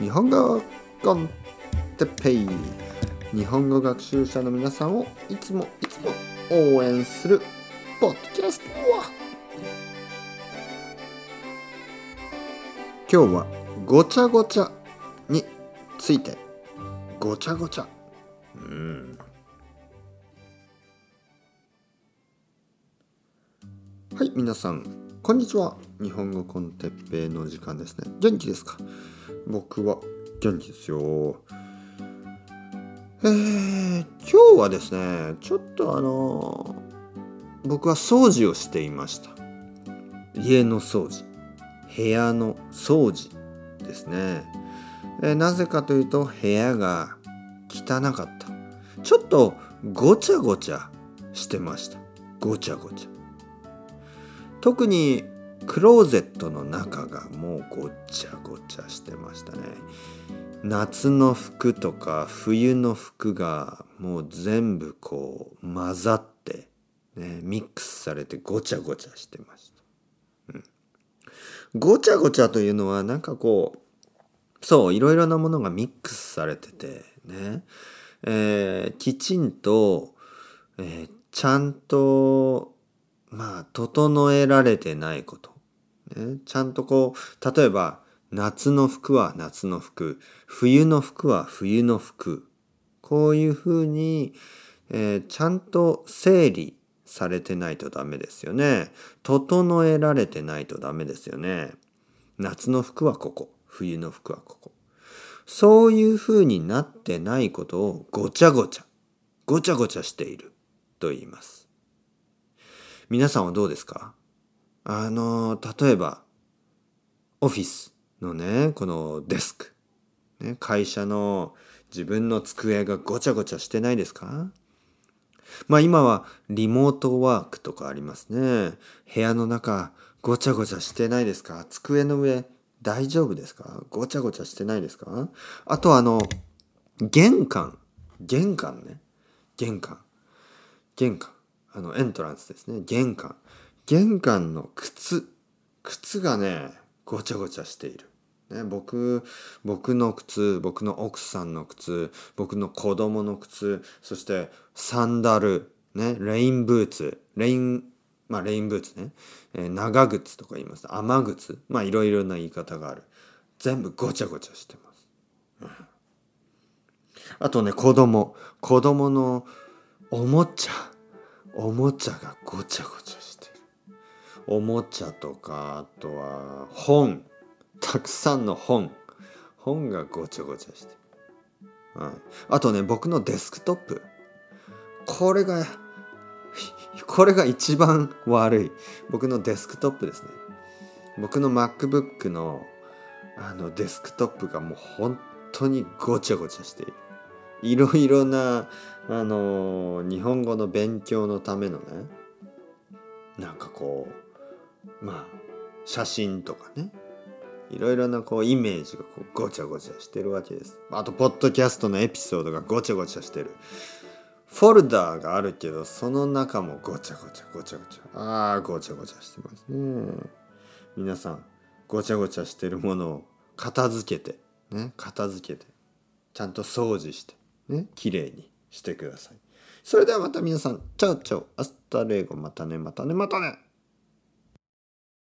日本語コンテッペイ。日本語学習者の皆さんをいつもいつも応援するポッドキャスト今日はごちゃごちゃについて。ごちゃごちゃ。うん。はい皆さん。こんにちは。日本語コンテッペイの時間ですね。元気ですか？僕は元気ですよ。えー、今日はですねちょっとあの僕は掃除をしていました。家の掃除。部屋の掃除ですね、えー、なぜかというと部屋が汚かった。ちょっとごちゃごちゃしてました。ごちゃごちゃ。特にクローゼットの中がもうごちゃごちゃしてましたね。夏の服とか冬の服がもう全部こう混ざって、ね、ミックスされてごちゃごちゃしてました、うん、ごちゃごちゃというのはなんかこうそういろいろなものがミックスされててね、えー、きちんと、えー、ちゃんとまあ整えられてないことね、ちゃんとこう例えば夏の服は夏の服冬の服は冬の服こういうふうに、えー、ちゃんと整理されてないとダメですよね。整えられてないとダメですよね。夏の服はここ冬の服はここそういうふうになってないことをごちゃごちゃごちゃごちゃしていると言います。皆さんはどうですか？あの、例えば、オフィスのね、このデスク。ね、会社の自分の机がごちゃごちゃしてないですか？まあ今はリモートワークとかありますね。部屋の中ごちゃごちゃしてないですか？机の上大丈夫ですか？ごちゃごちゃしてないですか？あとあの、玄関。玄関ね。玄関。玄関。あの、エントランスですね。玄関。玄関の靴。靴がねごちゃごちゃしている、ね、僕僕の靴僕の奥さんの靴僕の子供の靴そしてサンダル、ね、レインブーツレインまあレインブーツね、えー、長靴とか言います雨靴。まあいろいろな言い方がある。全部ごちゃごちゃしてます、あとね子供。子供のおもちゃ。おもちゃがごちゃごちゃしてる。おもちゃとかあとは本。たくさんの本。本がごちゃごちゃして、はい、あとね僕のデスクトップ。これが これが一番悪い。僕のデスクトップですね。僕の MacBook のあのデスクトップがもう本当にごちゃごちゃしている。いろいろなあの日本語の勉強のためのねなんかこうまあ写真とかねいろいろなこうイメージがこうごちゃごちゃしてるわけです。あとポッドキャストのエピソードがごちゃごちゃしてる。フォルダーがあるけどその中もごちゃごちゃごちゃごちゃああごちゃごちゃしてますね。皆さんごちゃごちゃしてるものを片付けてね片付けてちゃんと掃除してね綺麗にしてください。それではまた皆さん。チャウチャウアスタレーゴ。またねまたねまたね